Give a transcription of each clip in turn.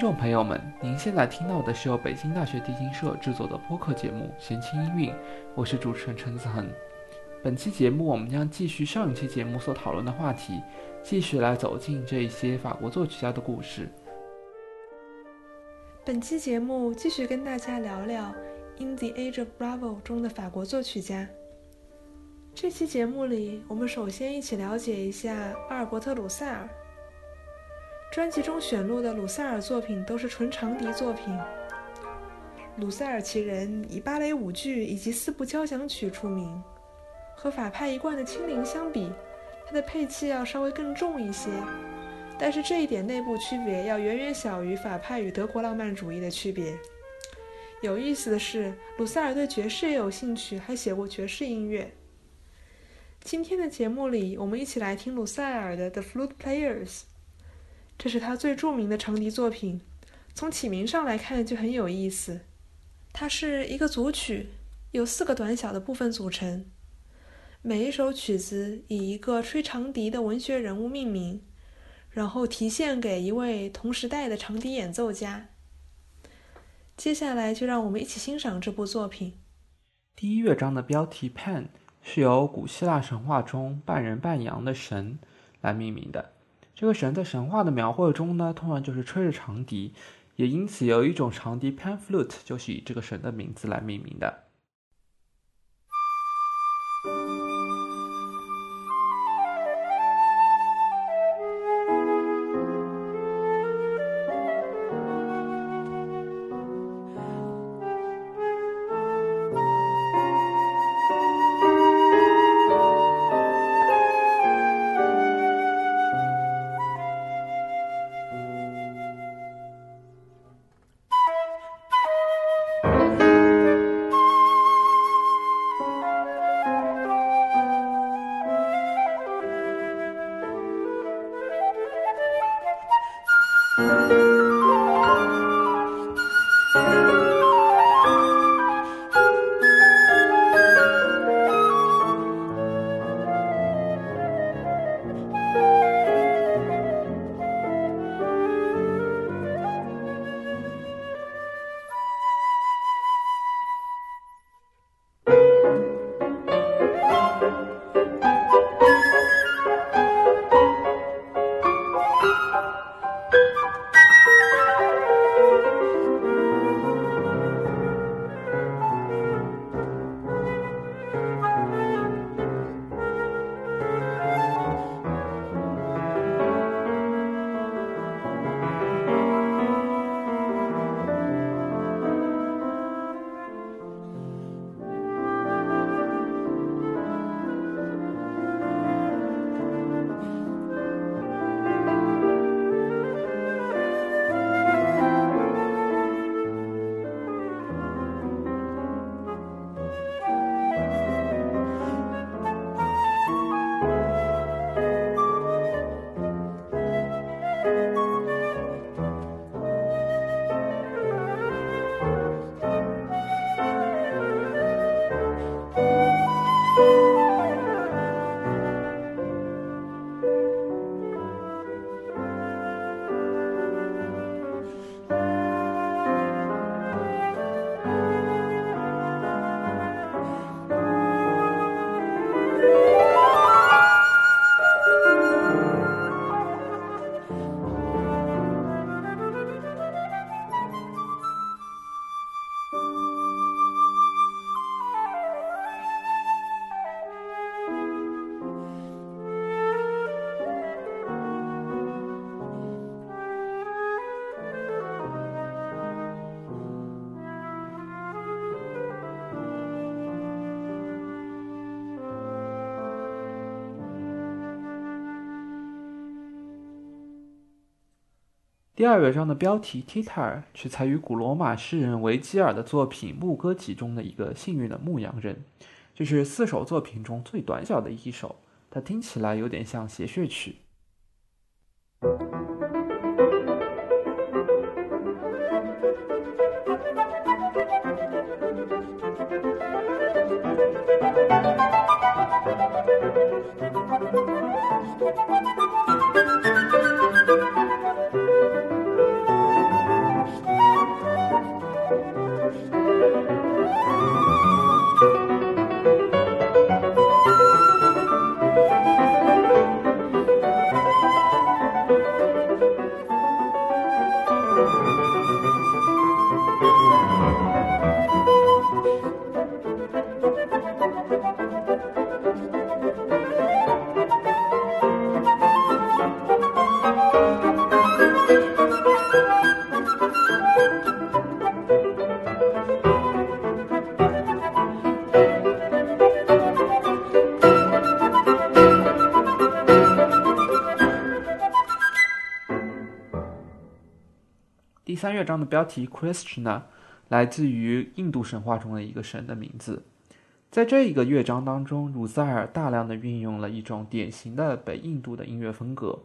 听众朋友们，您现在听到的是由北京大学地心社制作的播客节目《闲情音韵》，我是主持人陈子恒。本期节目我们将继续上一期节目所讨论的话题，继续来走进这一些法国作曲家的故事。本期节目继续跟大家聊聊《In the Age of Bravo》中的法国作曲家。这期节目里，我们首先一起了解一下阿尔伯特·鲁塞尔。专辑中选录的鲁塞尔作品都是纯长笛作品。鲁塞尔其人以芭蕾舞剧以及四部交响曲出名，和法派一贯的轻灵相比，他的配器要稍微更重一些。但是这一点内部区别要远远小于法派与德国浪漫主义的区别。有意思的是，鲁塞尔对爵士也有兴趣，还写过爵士音乐。今天的节目里，我们一起来听鲁塞尔的《The Flute Players》。这是他最著名的长笛作品，从起名上来看就很有意思。它是一个组曲，由四个短小的部分组成。每一首曲子以一个吹长笛的文学人物命名，然后提献给一位同时代的长笛演奏家。接下来就让我们一起欣赏这部作品。第一乐章的标题 Pan 是由古希腊神话中半人半羊的神来命名的。这个神在神话的描绘中呢，通常就是吹着长笛，也因此有一种长笛 pan flute 就是以这个神的名字来命名的。第二乐章的标题 Titar 取材于古罗马诗人维吉尔的作品《牧歌集》中的一个幸运的牧羊人，这是四首作品中最短小的一首，它听起来有点像谐谑曲。乐章的标题 Krishna 来自于印度神话中的一个神的名字。在这一个乐章当中，鲁塞尔大量的运用了一种典型的北印度的音乐风格。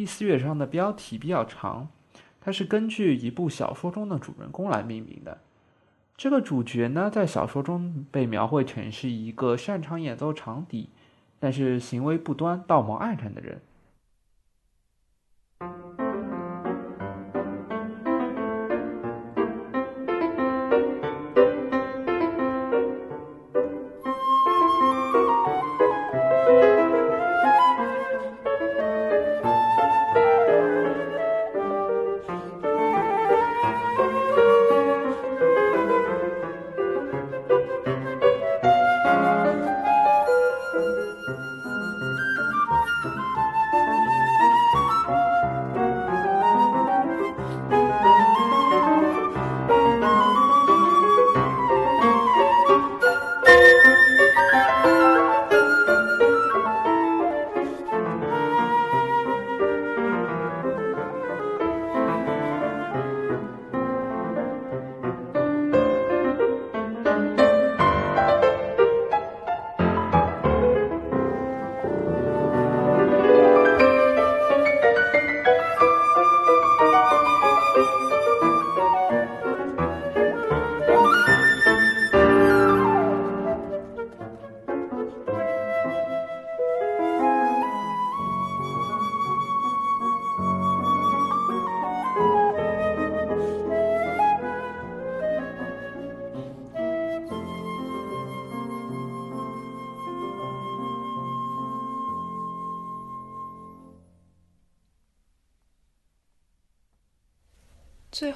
第四乐章的标题比较长，它是根据一部小说中的主人公来命名的。这个主角呢，在小说中被描绘成是一个擅长演奏长笛，但是行为不端、道貌岸然的人。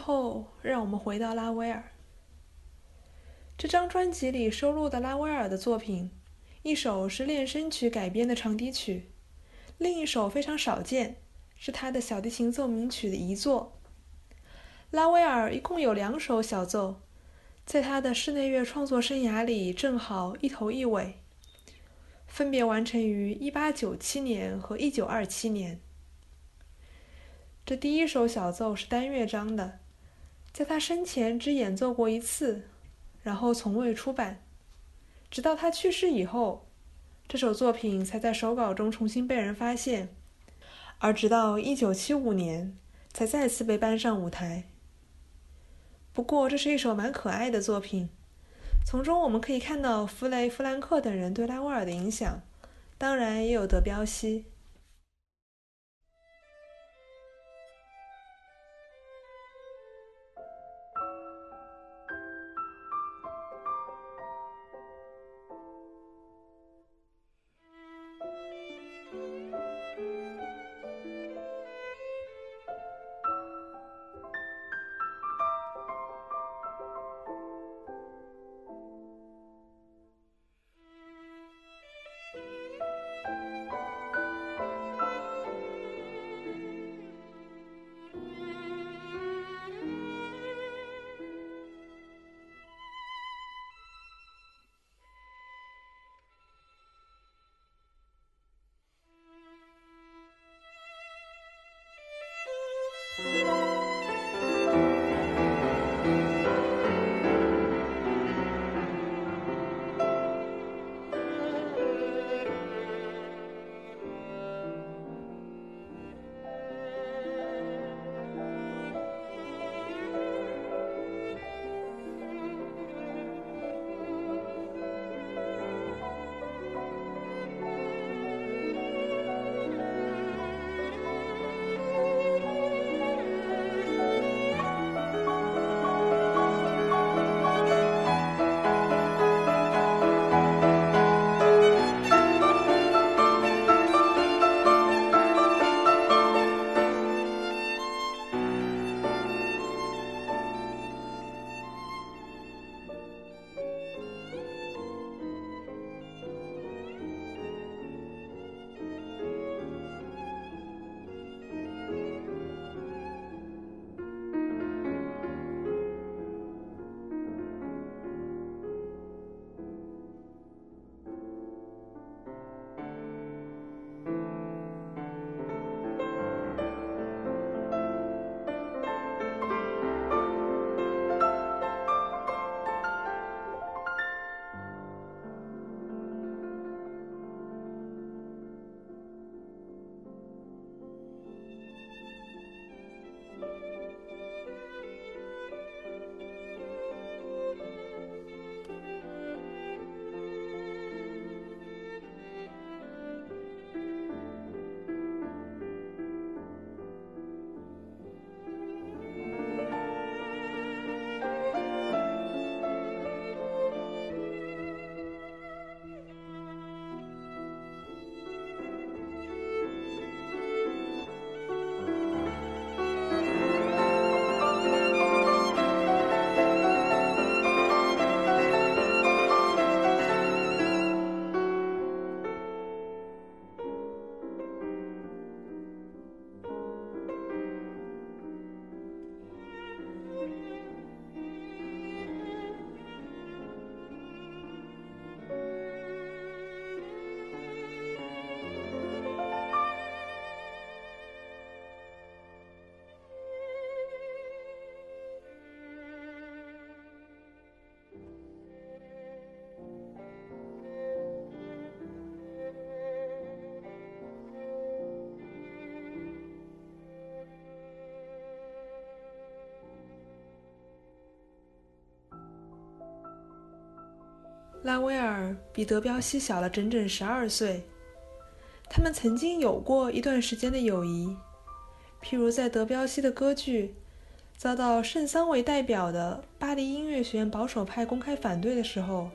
后，让我们回到拉威尔。这张专辑里收录的拉威尔的作品，一首是练声曲改编的长笛曲，另一首非常少见，是他的小提琴奏鸣曲的遗作。拉威尔一共有两首小奏，在他的室内乐创作生涯里正好一头一尾，分别完成于1897年和1927年。这第一首小奏是单乐章的，在他生前只演奏过一次，然后从未出版，直到他去世以后，这首作品才在手稿中重新被人发现，而直到1975年才再次被搬上舞台。不过，这是一首蛮可爱的作品，从中我们可以看到弗雷·弗兰克等人对拉威尔的影响，当然也有德彪西。拉威尔比德彪西小了整整十二岁，他们曾经有过一段时间的友谊，譬如在德彪西的歌剧遭到圣桑为代表的巴黎音乐学院保守派公开反对的时候，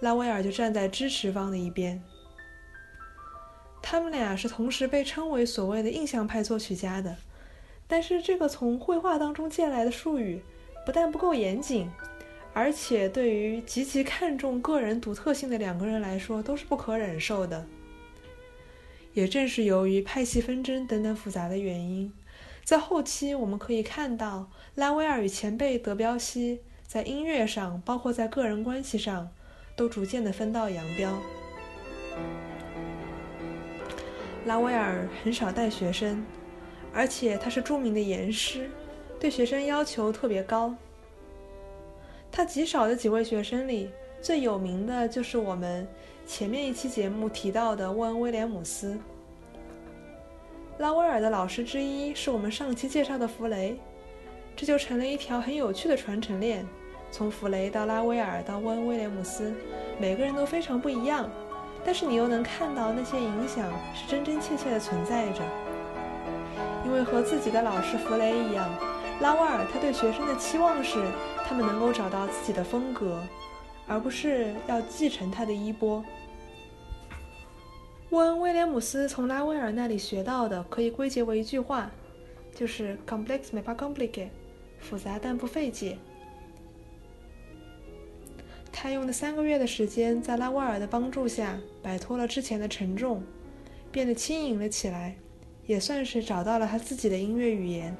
拉威尔就站在支持方的一边。他们俩是同时被称为所谓的印象派作曲家的，但是这个从绘画当中借来的术语，不但不够严谨，而且对于极其看重个人独特性的两个人来说，都是不可忍受的。也正是由于派系纷争等等复杂的原因，在后期我们可以看到拉威尔与前辈德彪西在音乐上，包括在个人关系上，都逐渐的分道扬镳。拉威尔很少带学生。而且他是著名的严师，对学生要求特别高。他极少的几位学生里，最有名的就是我们前面一期节目提到的沃恩·威廉姆斯。拉威尔的老师之一是我们上期介绍的弗雷，这就成了一条很有趣的传承链。从弗雷到拉威尔到沃恩·威廉姆斯，每个人都非常不一样，但是你又能看到那些影响是真真切切的存在着。因为和自己的老师弗雷一样，拉威尔他对学生的期望是他们能够找到自己的风格，而不是要继承他的衣钵。沃恩·威廉姆斯从拉威尔那里学到的可以归结为一句话，就是 “complex mais pas compliqué”，复杂但不费解。他用了三个月的时间，在拉威尔的帮助下，摆脱了之前的沉重，变得轻盈了起来。也算是找到了他自己的音乐语言。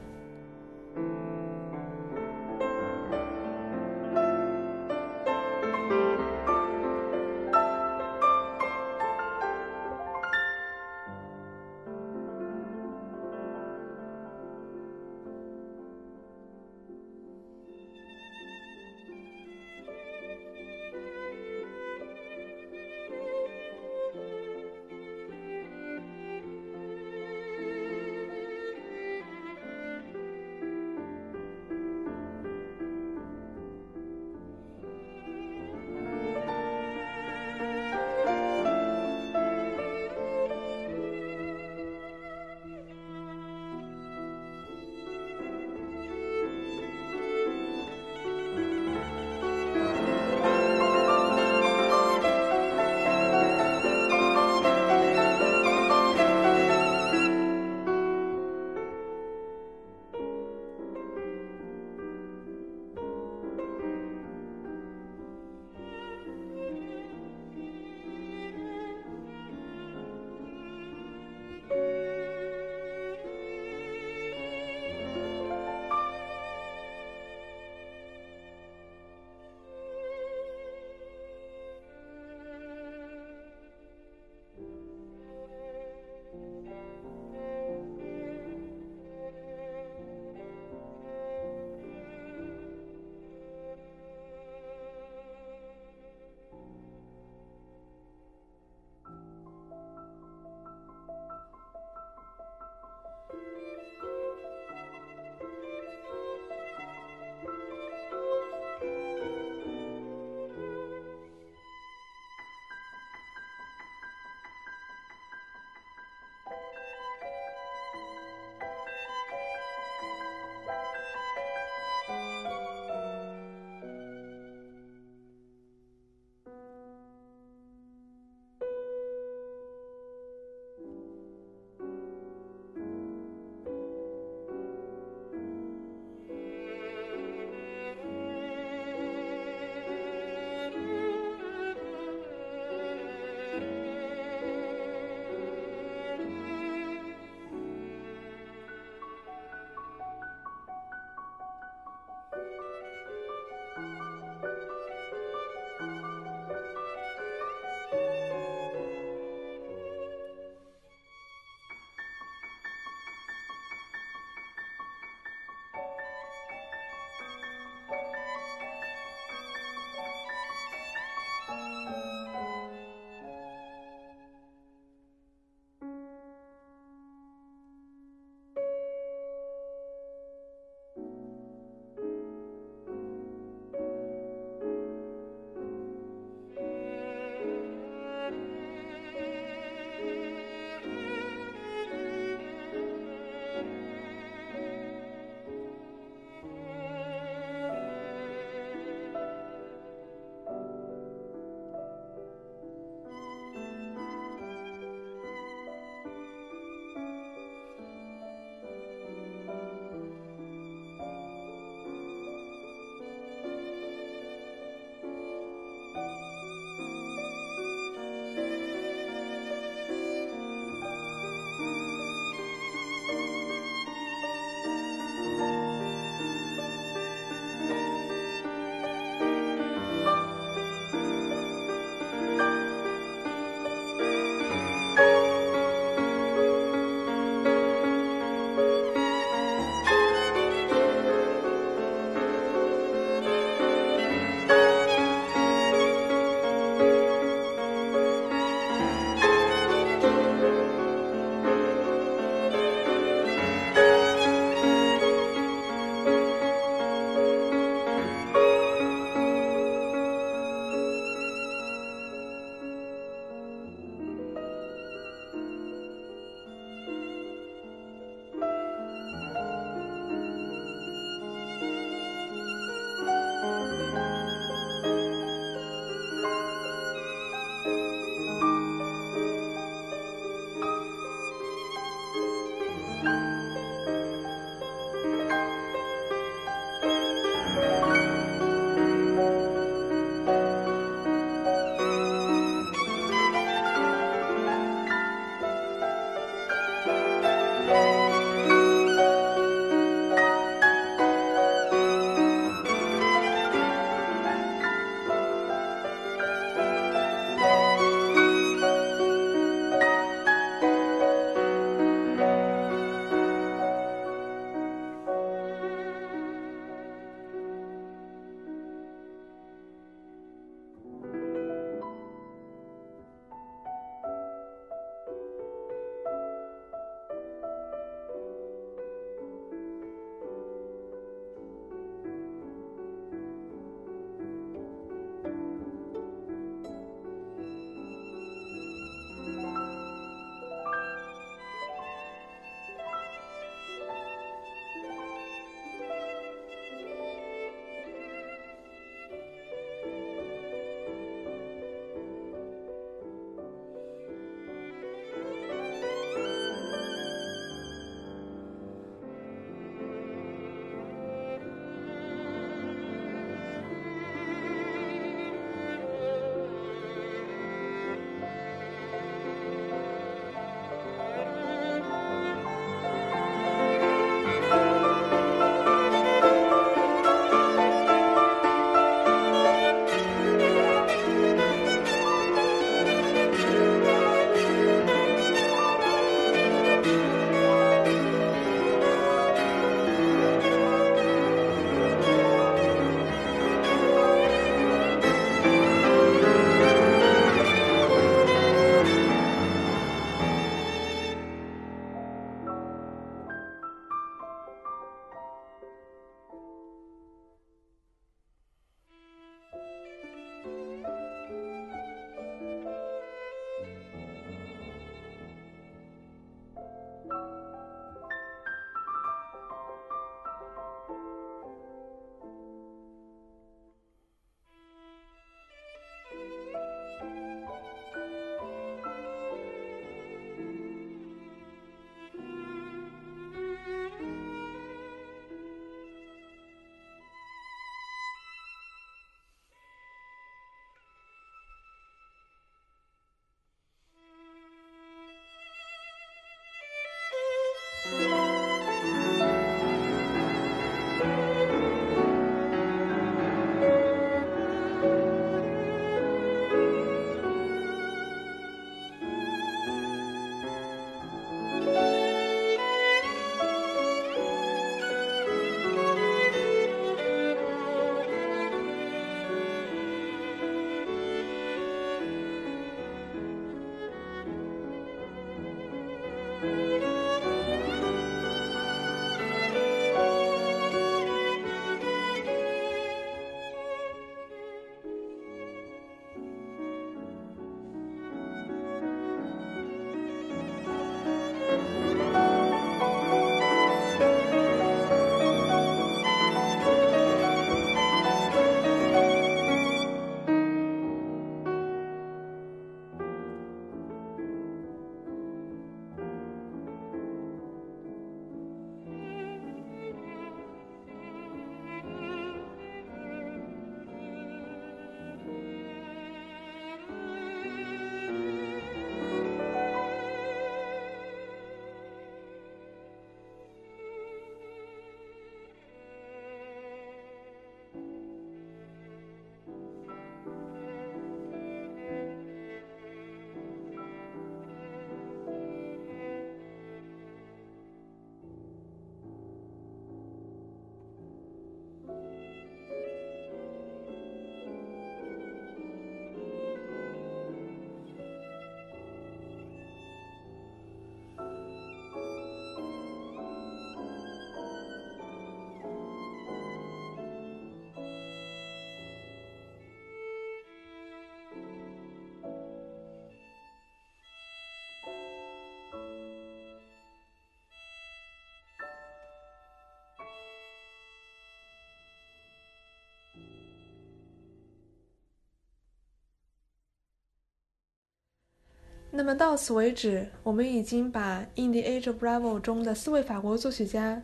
那么到此为止，我们已经把《In the Age of Bravo》中的四位法国作曲家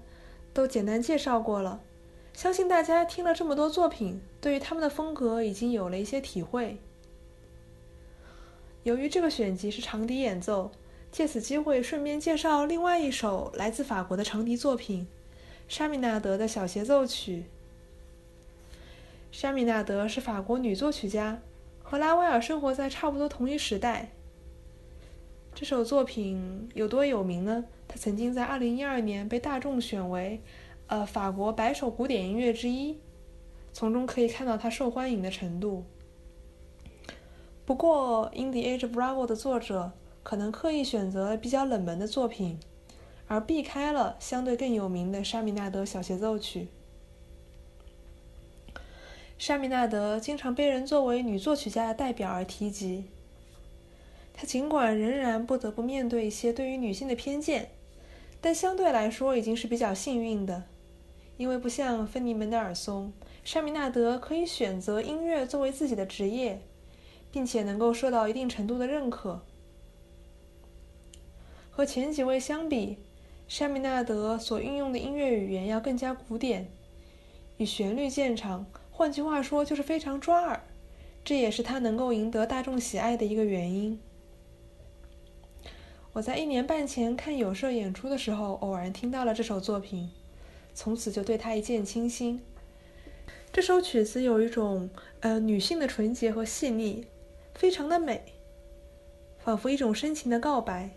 都简单介绍过了。相信大家听了这么多作品，对于他们的风格已经有了一些体会。由于这个选集是长笛演奏，借此机会顺便介绍另外一首来自法国的长笛作品——沙米纳德的小协奏曲。沙米纳德是法国女作曲家，和拉威尔生活在差不多同一时代。这首作品有多有名呢？它曾经在2012年被大众选为，呃，法国百首古典音乐之一，从中可以看到它受欢迎的程度。不过，《In the Age of Bravo》的作者可能刻意选择比较冷门的作品，而避开了相对更有名的沙米纳德小协奏曲。沙米纳德经常被人作为女作曲家的代表而提及。他尽管仍然不得不面对一些对于女性的偏见，但相对来说已经是比较幸运的，因为不像芬尼·门德尔松，沙米纳德可以选择音乐作为自己的职业，并且能够受到一定程度的认可。和前几位相比，沙米纳德所运用的音乐语言要更加古典，以旋律见长，换句话说就是非常抓耳，这也是他能够赢得大众喜爱的一个原因。我在一年半前看有社演出的时候，偶然听到了这首作品，从此就对他一见倾心。这首曲子有一种呃女性的纯洁和细腻，非常的美，仿佛一种深情的告白，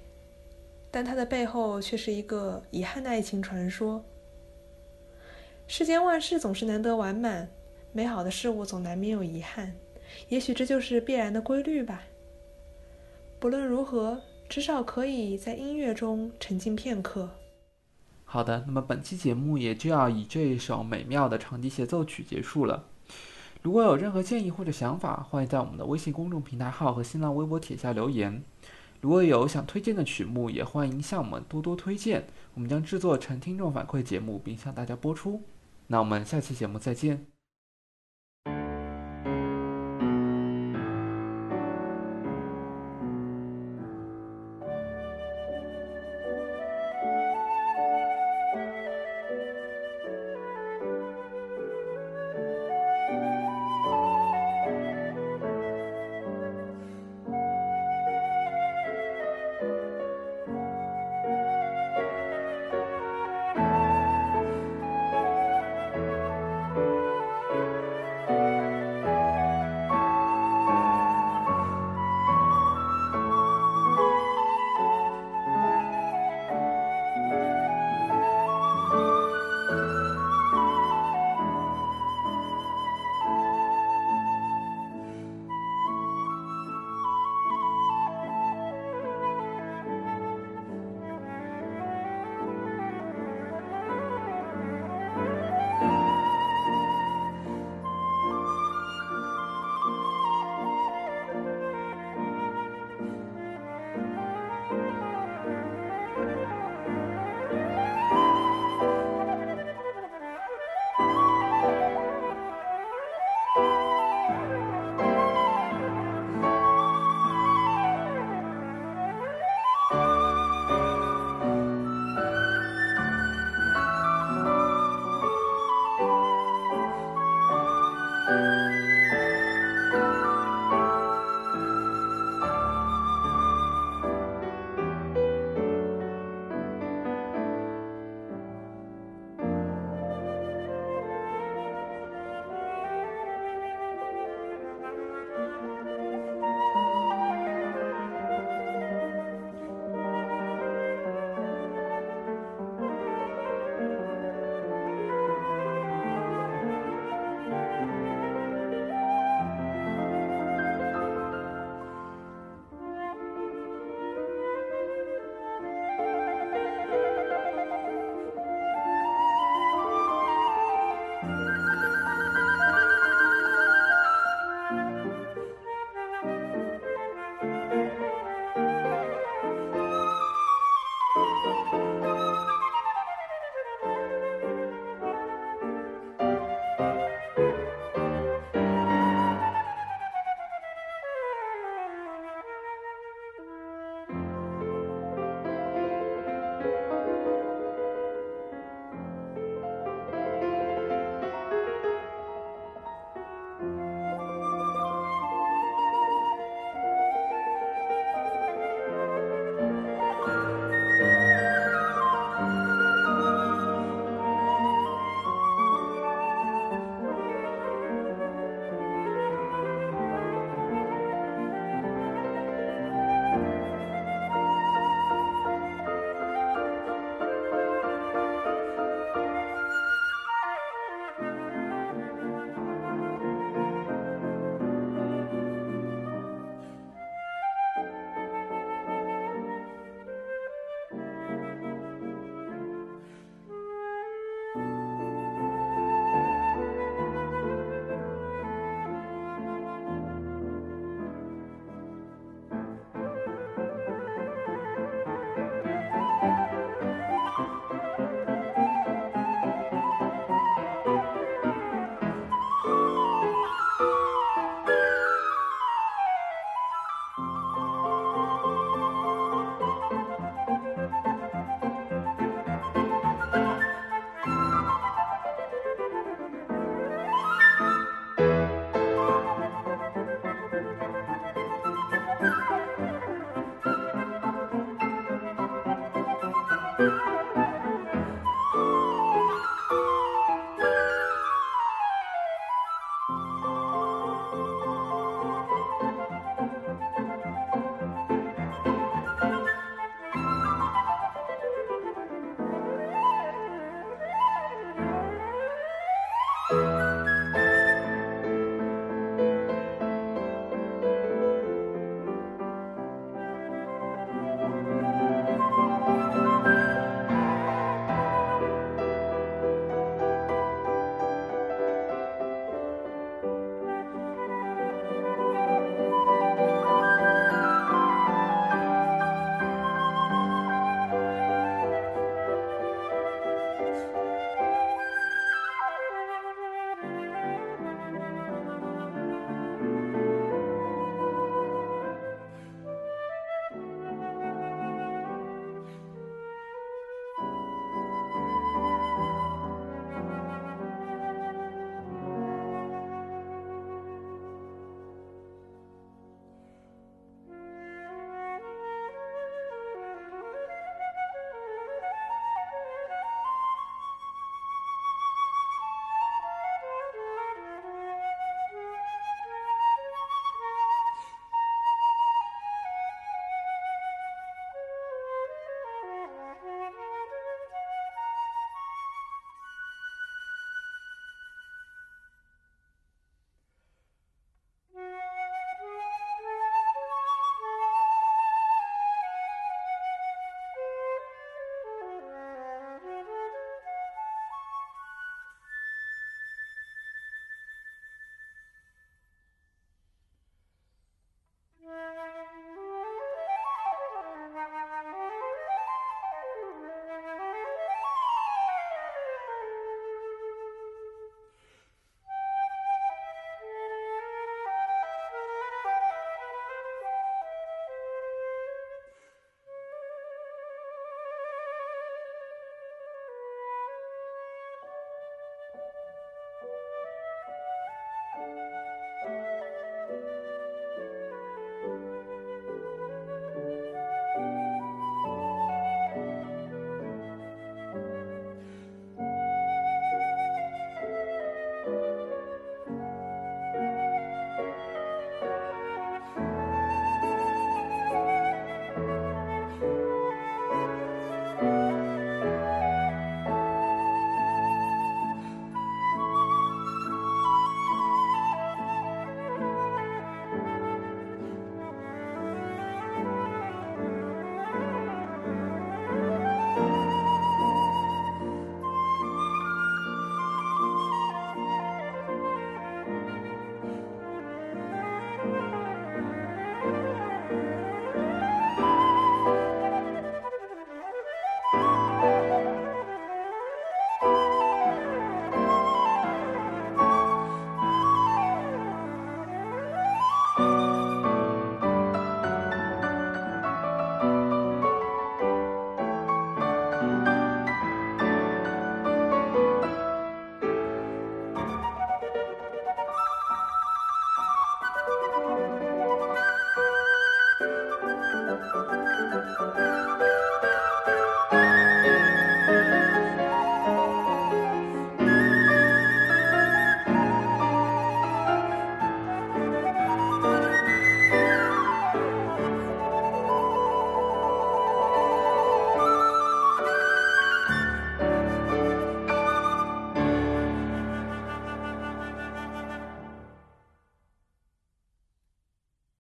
但它的背后却是一个遗憾的爱情传说。世间万事总是难得完满，美好的事物总难免有遗憾，也许这就是必然的规律吧。不论如何。至少可以在音乐中沉浸片刻。好的，那么本期节目也就要以这一首美妙的长笛协奏曲结束了。如果有任何建议或者想法，欢迎在我们的微信公众平台号和新浪微博帖下留言。如果有想推荐的曲目，也欢迎向我们多多推荐，我们将制作成听众反馈节目，并向大家播出。那我们下期节目再见。